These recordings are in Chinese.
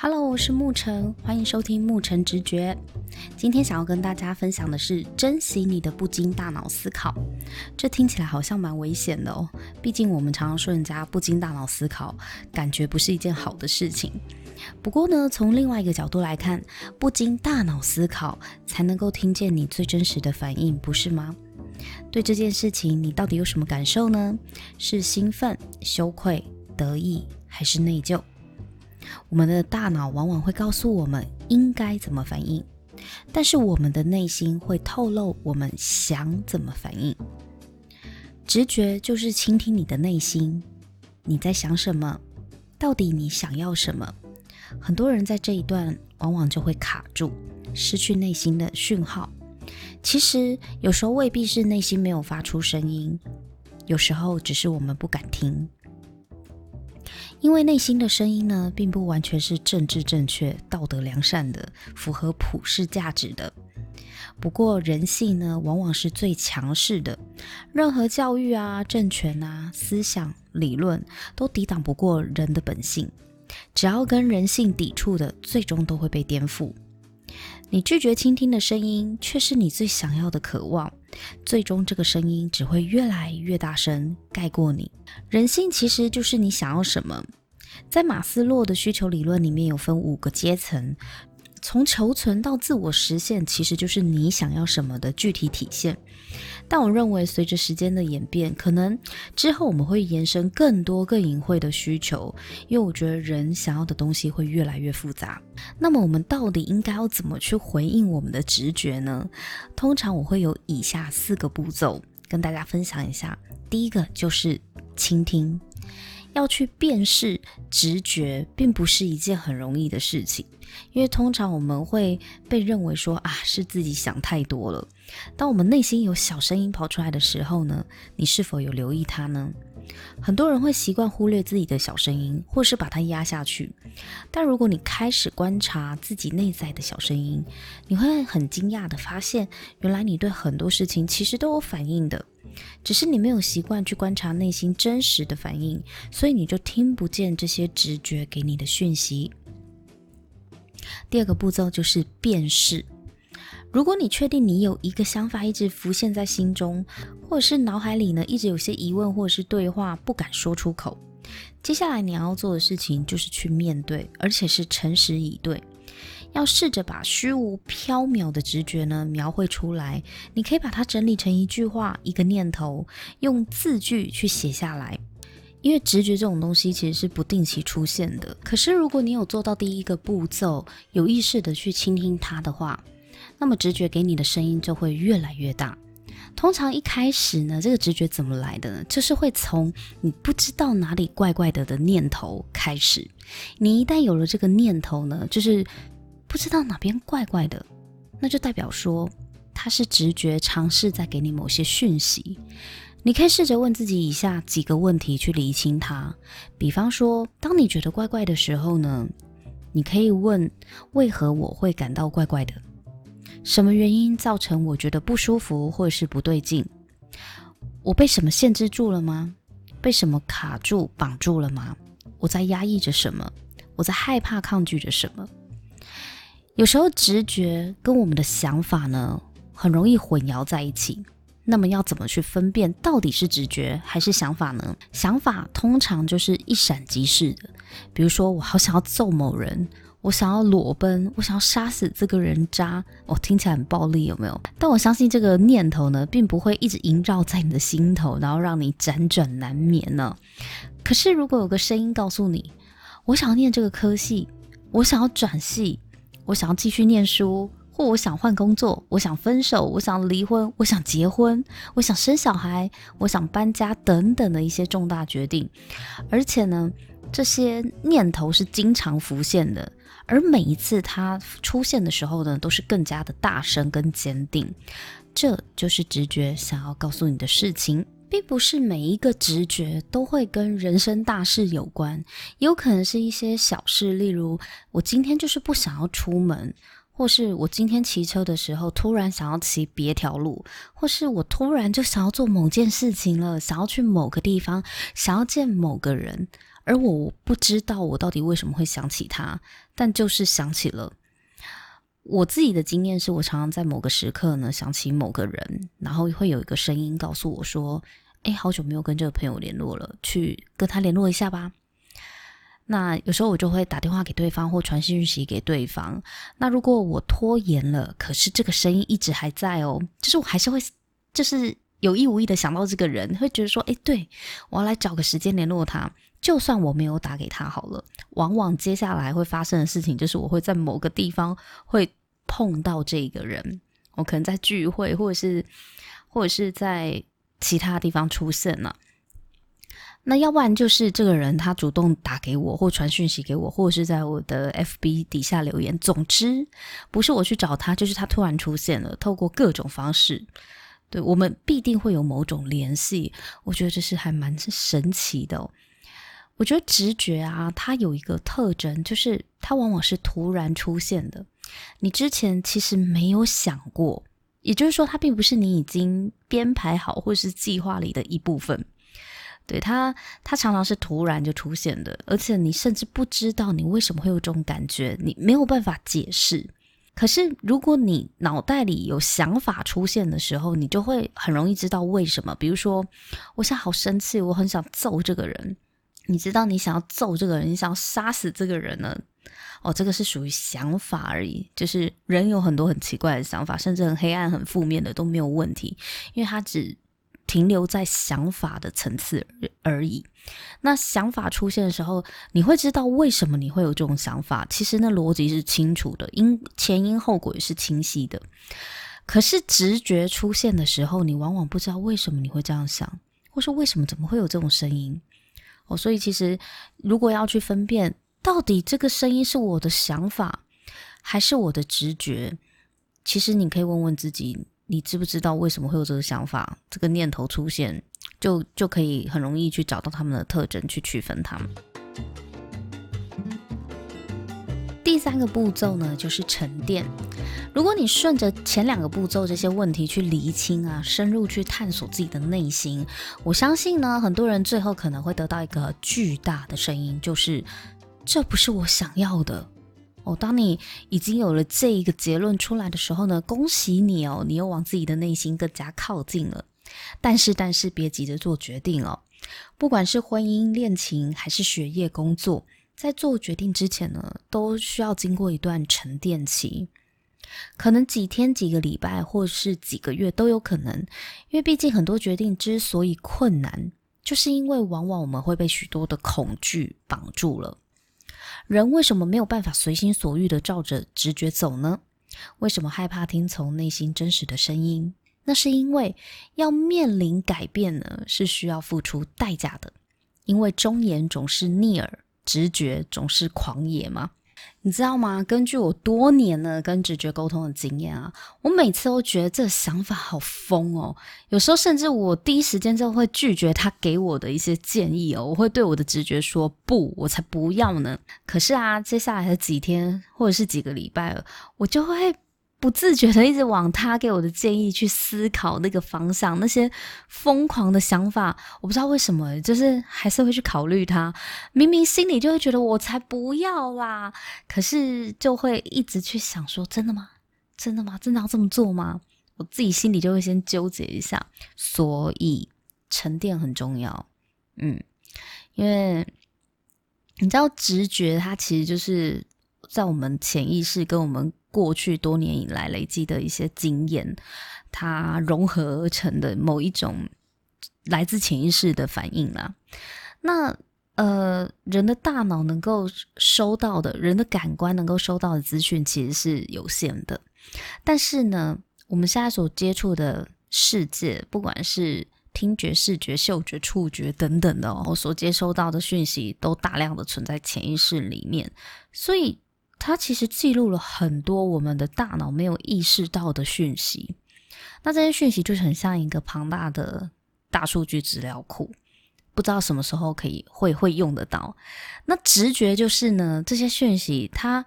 Hello，我是牧晨，欢迎收听牧晨直觉。今天想要跟大家分享的是珍惜你的不经大脑思考。这听起来好像蛮危险的哦，毕竟我们常常说人家不经大脑思考，感觉不是一件好的事情。不过呢，从另外一个角度来看，不经大脑思考才能够听见你最真实的反应，不是吗？对这件事情，你到底有什么感受呢？是兴奋、羞愧、得意，还是内疚？我们的大脑往往会告诉我们应该怎么反应，但是我们的内心会透露我们想怎么反应。直觉就是倾听你的内心，你在想什么？到底你想要什么？很多人在这一段往往就会卡住，失去内心的讯号。其实有时候未必是内心没有发出声音，有时候只是我们不敢听。因为内心的声音呢，并不完全是政治正确、道德良善的，符合普世价值的。不过人性呢，往往是最强势的，任何教育啊、政权啊、思想理论，都抵挡不过人的本性。只要跟人性抵触的，最终都会被颠覆。你拒绝倾听的声音，却是你最想要的渴望。最终，这个声音只会越来越大声，盖过你。人性其实就是你想要什么。在马斯洛的需求理论里面，有分五个阶层，从求存到自我实现，其实就是你想要什么的具体体现。但我认为，随着时间的演变，可能之后我们会延伸更多更隐晦的需求，因为我觉得人想要的东西会越来越复杂。那么，我们到底应该要怎么去回应我们的直觉呢？通常我会有以下四个步骤跟大家分享一下。第一个就是倾听。要去辨识直觉，并不是一件很容易的事情，因为通常我们会被认为说啊，是自己想太多了。当我们内心有小声音跑出来的时候呢，你是否有留意它呢？很多人会习惯忽略自己的小声音，或是把它压下去。但如果你开始观察自己内在的小声音，你会很惊讶地发现，原来你对很多事情其实都有反应的，只是你没有习惯去观察内心真实的反应，所以你就听不见这些直觉给你的讯息。第二个步骤就是辨识。如果你确定你有一个想法一直浮现在心中，或者是脑海里呢，一直有些疑问或者是对话不敢说出口，接下来你要做的事情就是去面对，而且是诚实以对。要试着把虚无缥缈的直觉呢描绘出来，你可以把它整理成一句话、一个念头，用字句去写下来。因为直觉这种东西其实是不定期出现的，可是如果你有做到第一个步骤，有意识的去倾听它的话，那么直觉给你的声音就会越来越大。通常一开始呢，这个直觉怎么来的呢？就是会从你不知道哪里怪怪的的念头开始。你一旦有了这个念头呢，就是不知道哪边怪怪的，那就代表说他是直觉尝试在给你某些讯息。你可以试着问自己以下几个问题去厘清它。比方说，当你觉得怪怪的时候呢，你可以问：为何我会感到怪怪的？什么原因造成我觉得不舒服或者是不对劲？我被什么限制住了吗？被什么卡住、绑住了吗？我在压抑着什么？我在害怕、抗拒着什么？有时候直觉跟我们的想法呢，很容易混淆在一起。那么要怎么去分辨到底是直觉还是想法呢？想法通常就是一闪即逝的，比如说我好想要揍某人。我想要裸奔，我想要杀死这个人渣，我、哦、听起来很暴力，有没有？但我相信这个念头呢，并不会一直萦绕在你的心头，然后让你辗转难眠呢。可是，如果有个声音告诉你，我想要念这个科系，我想要转系，我想要继续念书，或我想换工作，我想分手，我想离婚，我想结婚，我想生小孩，我想搬家等等的一些重大决定，而且呢，这些念头是经常浮现的。而每一次它出现的时候呢，都是更加的大声跟坚定。这就是直觉想要告诉你的事情，并不是每一个直觉都会跟人生大事有关，有可能是一些小事，例如我今天就是不想要出门，或是我今天骑车的时候突然想要骑别条路，或是我突然就想要做某件事情了，想要去某个地方，想要见某个人。而我不知道我到底为什么会想起他，但就是想起了。我自己的经验是我常常在某个时刻呢想起某个人，然后会有一个声音告诉我说：“哎，好久没有跟这个朋友联络了，去跟他联络一下吧。”那有时候我就会打电话给对方或传讯息给对方。那如果我拖延了，可是这个声音一直还在哦，就是我还是会，就是有意无意的想到这个人，会觉得说：“哎，对，我要来找个时间联络他。”就算我没有打给他好了，往往接下来会发生的事情就是我会在某个地方会碰到这个人，我可能在聚会，或者是或者是在其他地方出现了。那要不然就是这个人他主动打给我，或传讯息给我，或者是在我的 FB 底下留言。总之，不是我去找他，就是他突然出现了，透过各种方式，对，我们必定会有某种联系。我觉得这是还蛮神奇的。我觉得直觉啊，它有一个特征，就是它往往是突然出现的。你之前其实没有想过，也就是说，它并不是你已经编排好或是计划里的一部分。对，它，它常常是突然就出现的，而且你甚至不知道你为什么会有这种感觉，你没有办法解释。可是，如果你脑袋里有想法出现的时候，你就会很容易知道为什么。比如说，我现在好生气，我很想揍这个人。你知道你想要揍这个人，你想要杀死这个人呢？哦，这个是属于想法而已。就是人有很多很奇怪的想法，甚至很黑暗、很负面的都没有问题，因为他只停留在想法的层次而已。那想法出现的时候，你会知道为什么你会有这种想法。其实那逻辑是清楚的，因前因后果也是清晰的。可是直觉出现的时候，你往往不知道为什么你会这样想，或是为什么怎么会有这种声音。哦，所以其实如果要去分辨，到底这个声音是我的想法，还是我的直觉，其实你可以问问自己，你知不知道为什么会有这个想法、这个念头出现，就就可以很容易去找到他们的特征，去区分他们。第三个步骤呢，就是沉淀。如果你顺着前两个步骤这些问题去厘清啊，深入去探索自己的内心，我相信呢，很多人最后可能会得到一个巨大的声音，就是这不是我想要的哦。当你已经有了这一个结论出来的时候呢，恭喜你哦，你又往自己的内心更加靠近了。但是，但是别急着做决定哦，不管是婚姻、恋情还是学业、工作。在做决定之前呢，都需要经过一段沉淀期，可能几天、几个礼拜，或是几个月都有可能。因为毕竟很多决定之所以困难，就是因为往往我们会被许多的恐惧绑住了。人为什么没有办法随心所欲的照着直觉走呢？为什么害怕听从内心真实的声音？那是因为要面临改变呢，是需要付出代价的。因为忠言总是逆耳。直觉总是狂野吗？你知道吗？根据我多年呢跟直觉沟通的经验啊，我每次都觉得这想法好疯哦。有时候甚至我第一时间就会拒绝他给我的一些建议哦，我会对我的直觉说不，我才不要呢。可是啊，接下来的几天或者是几个礼拜了，我就会。不自觉的一直往他给我的建议去思考那个方向，那些疯狂的想法，我不知道为什么，就是还是会去考虑他。明明心里就会觉得我才不要啦，可是就会一直去想说，真的吗？真的吗？真的要这么做吗？我自己心里就会先纠结一下。所以沉淀很重要，嗯，因为你知道直觉它其实就是在我们潜意识跟我们。过去多年以来累积的一些经验，它融合而成的某一种来自潜意识的反应啦。那呃，人的大脑能够收到的，人的感官能够收到的资讯其实是有限的。但是呢，我们现在所接触的世界，不管是听觉、视觉、嗅觉、触觉等等的哦，所接收到的讯息，都大量的存在潜意识里面，所以。它其实记录了很多我们的大脑没有意识到的讯息，那这些讯息就是很像一个庞大的大数据资料库，不知道什么时候可以会会用得到。那直觉就是呢，这些讯息它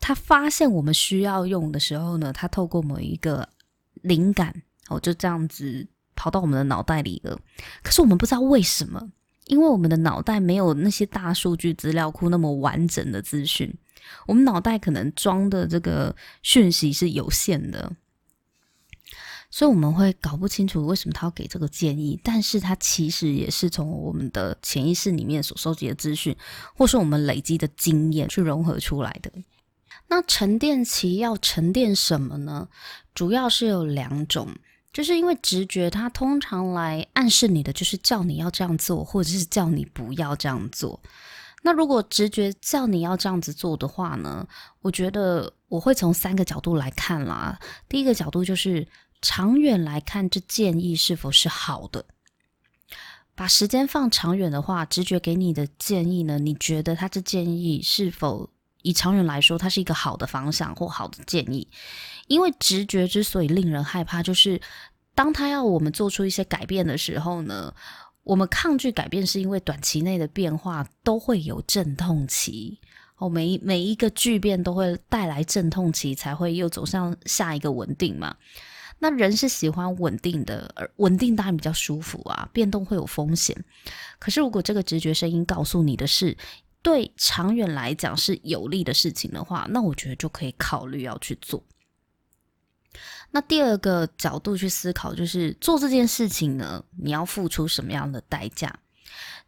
它发现我们需要用的时候呢，它透过某一个灵感哦，就这样子跑到我们的脑袋里了。可是我们不知道为什么。因为我们的脑袋没有那些大数据资料库那么完整的资讯，我们脑袋可能装的这个讯息是有限的。所以我们会搞不清楚为什么他要给这个建议，但是他其实也是从我们的潜意识里面所收集的资讯，或是我们累积的经验去融合出来的。那沉淀期要沉淀什么呢？主要是有两种，就是因为直觉它通常来暗示你的，就是叫你要这样做，或者是叫你不要这样做。那如果直觉叫你要这样子做的话呢，我觉得我会从三个角度来看啦。第一个角度就是。长远来看，这建议是否是好的？把时间放长远的话，直觉给你的建议呢？你觉得他这建议是否以长远来说，它是一个好的方向或好的建议？因为直觉之所以令人害怕，就是当他要我们做出一些改变的时候呢，我们抗拒改变，是因为短期内的变化都会有阵痛期哦，每每一个巨变都会带来阵痛期，才会又走向下一个稳定嘛。那人是喜欢稳定的，而稳定当然比较舒服啊。变动会有风险，可是如果这个直觉声音告诉你的是对长远来讲是有利的事情的话，那我觉得就可以考虑要去做。那第二个角度去思考，就是做这件事情呢，你要付出什么样的代价？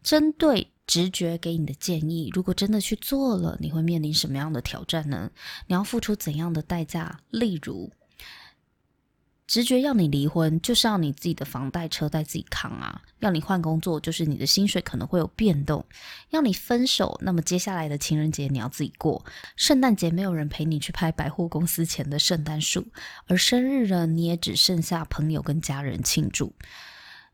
针对直觉给你的建议，如果真的去做了，你会面临什么样的挑战呢？你要付出怎样的代价？例如。直觉要你离婚，就是要你自己的房贷车贷自己扛啊；要你换工作，就是你的薪水可能会有变动；要你分手，那么接下来的情人节你要自己过，圣诞节没有人陪你去拍百货公司前的圣诞树，而生日呢，你也只剩下朋友跟家人庆祝。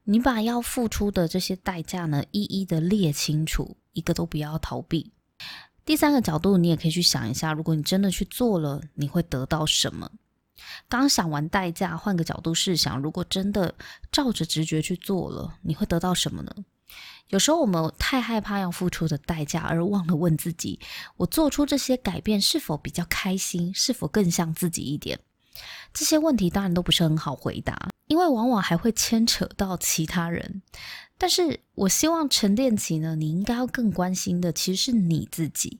你把要付出的这些代价呢，一一的列清楚，一个都不要逃避。第三个角度，你也可以去想一下，如果你真的去做了，你会得到什么？刚想完代价，换个角度试想，如果真的照着直觉去做了，你会得到什么呢？有时候我们太害怕要付出的代价，而忘了问自己：我做出这些改变是否比较开心？是否更像自己一点？这些问题当然都不是很好回答，因为往往还会牵扯到其他人。但是我希望沉淀期呢，你应该要更关心的其实是你自己。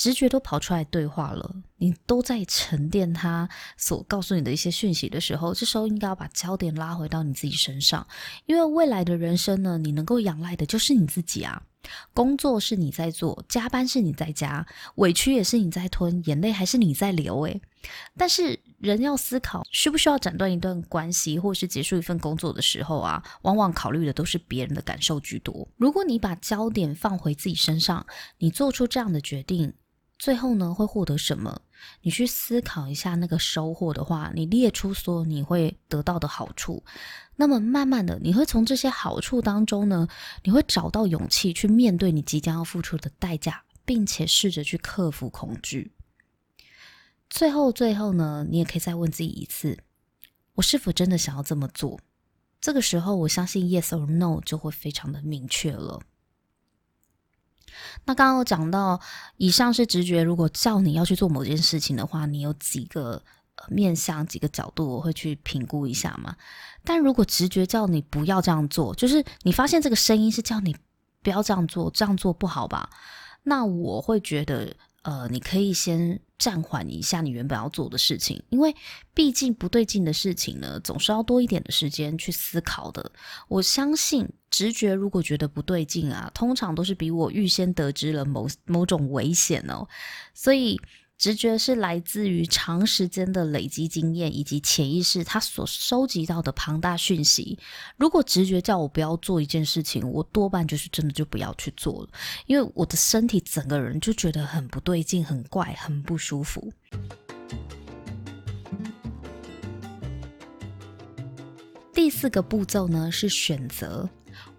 直觉都跑出来对话了，你都在沉淀他所告诉你的一些讯息的时候，这时候应该要把焦点拉回到你自己身上，因为未来的人生呢，你能够仰赖的就是你自己啊。工作是你在做，加班是你在加，委屈也是你在吞，眼泪还是你在流。诶，但是人要思考需不需要斩断一段关系，或是结束一份工作的时候啊，往往考虑的都是别人的感受居多。如果你把焦点放回自己身上，你做出这样的决定。最后呢，会获得什么？你去思考一下那个收获的话，你列出所有你会得到的好处，那么慢慢的，你会从这些好处当中呢，你会找到勇气去面对你即将要付出的代价，并且试着去克服恐惧。最后，最后呢，你也可以再问自己一次：我是否真的想要这么做？这个时候，我相信 yes or no 就会非常的明确了。那刚刚我讲到，以上是直觉。如果叫你要去做某件事情的话，你有几个面向、几个角度，我会去评估一下嘛。但如果直觉叫你不要这样做，就是你发现这个声音是叫你不要这样做，这样做不好吧？那我会觉得，呃，你可以先。暂缓一下你原本要做的事情，因为毕竟不对劲的事情呢，总是要多一点的时间去思考的。我相信直觉如果觉得不对劲啊，通常都是比我预先得知了某某种危险哦，所以。直觉是来自于长时间的累积经验以及潜意识，它所收集到的庞大讯息。如果直觉叫我不要做一件事情，我多半就是真的就不要去做了，因为我的身体整个人就觉得很不对劲、很怪、很不舒服。第四个步骤呢，是选择。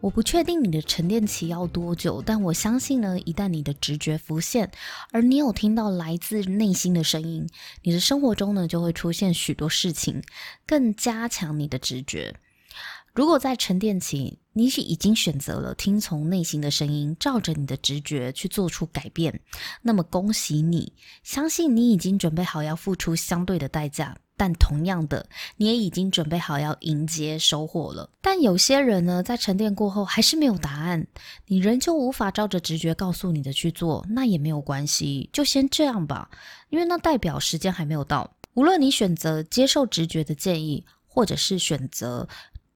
我不确定你的沉淀期要多久，但我相信呢，一旦你的直觉浮现，而你有听到来自内心的声音，你的生活中呢就会出现许多事情，更加强你的直觉。如果在沉淀期，你是已经选择了听从内心的声音，照着你的直觉去做出改变，那么恭喜你，相信你已经准备好要付出相对的代价。但同样的，你也已经准备好要迎接收获了。但有些人呢，在沉淀过后还是没有答案，你仍旧无法照着直觉告诉你的去做，那也没有关系，就先这样吧，因为那代表时间还没有到。无论你选择接受直觉的建议，或者是选择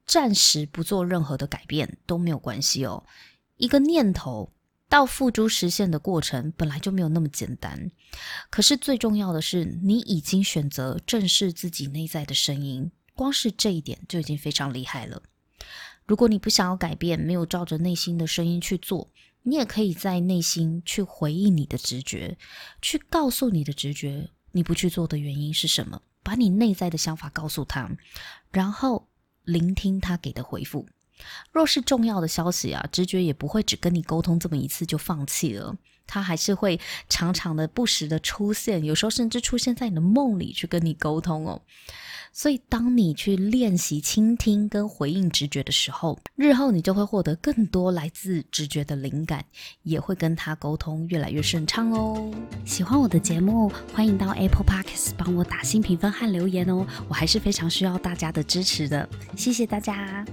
暂时不做任何的改变，都没有关系哦。一个念头到付诸实现的过程本来就没有那么简单，可是最重要的是，你已经选择正视自己内在的声音，光是这一点就已经非常厉害了。如果你不想要改变，没有照着内心的声音去做，你也可以在内心去回应你的直觉，去告诉你的直觉。你不去做的原因是什么？把你内在的想法告诉他，然后聆听他给的回复。若是重要的消息啊，直觉也不会只跟你沟通这么一次就放弃了，他还是会常常的、不时的出现，有时候甚至出现在你的梦里去跟你沟通哦。所以，当你去练习倾听跟回应直觉的时候，日后你就会获得更多来自直觉的灵感，也会跟他沟通越来越顺畅哦。喜欢我的节目，欢迎到 Apple Podcast 帮我打新评分和留言哦，我还是非常需要大家的支持的，谢谢大家。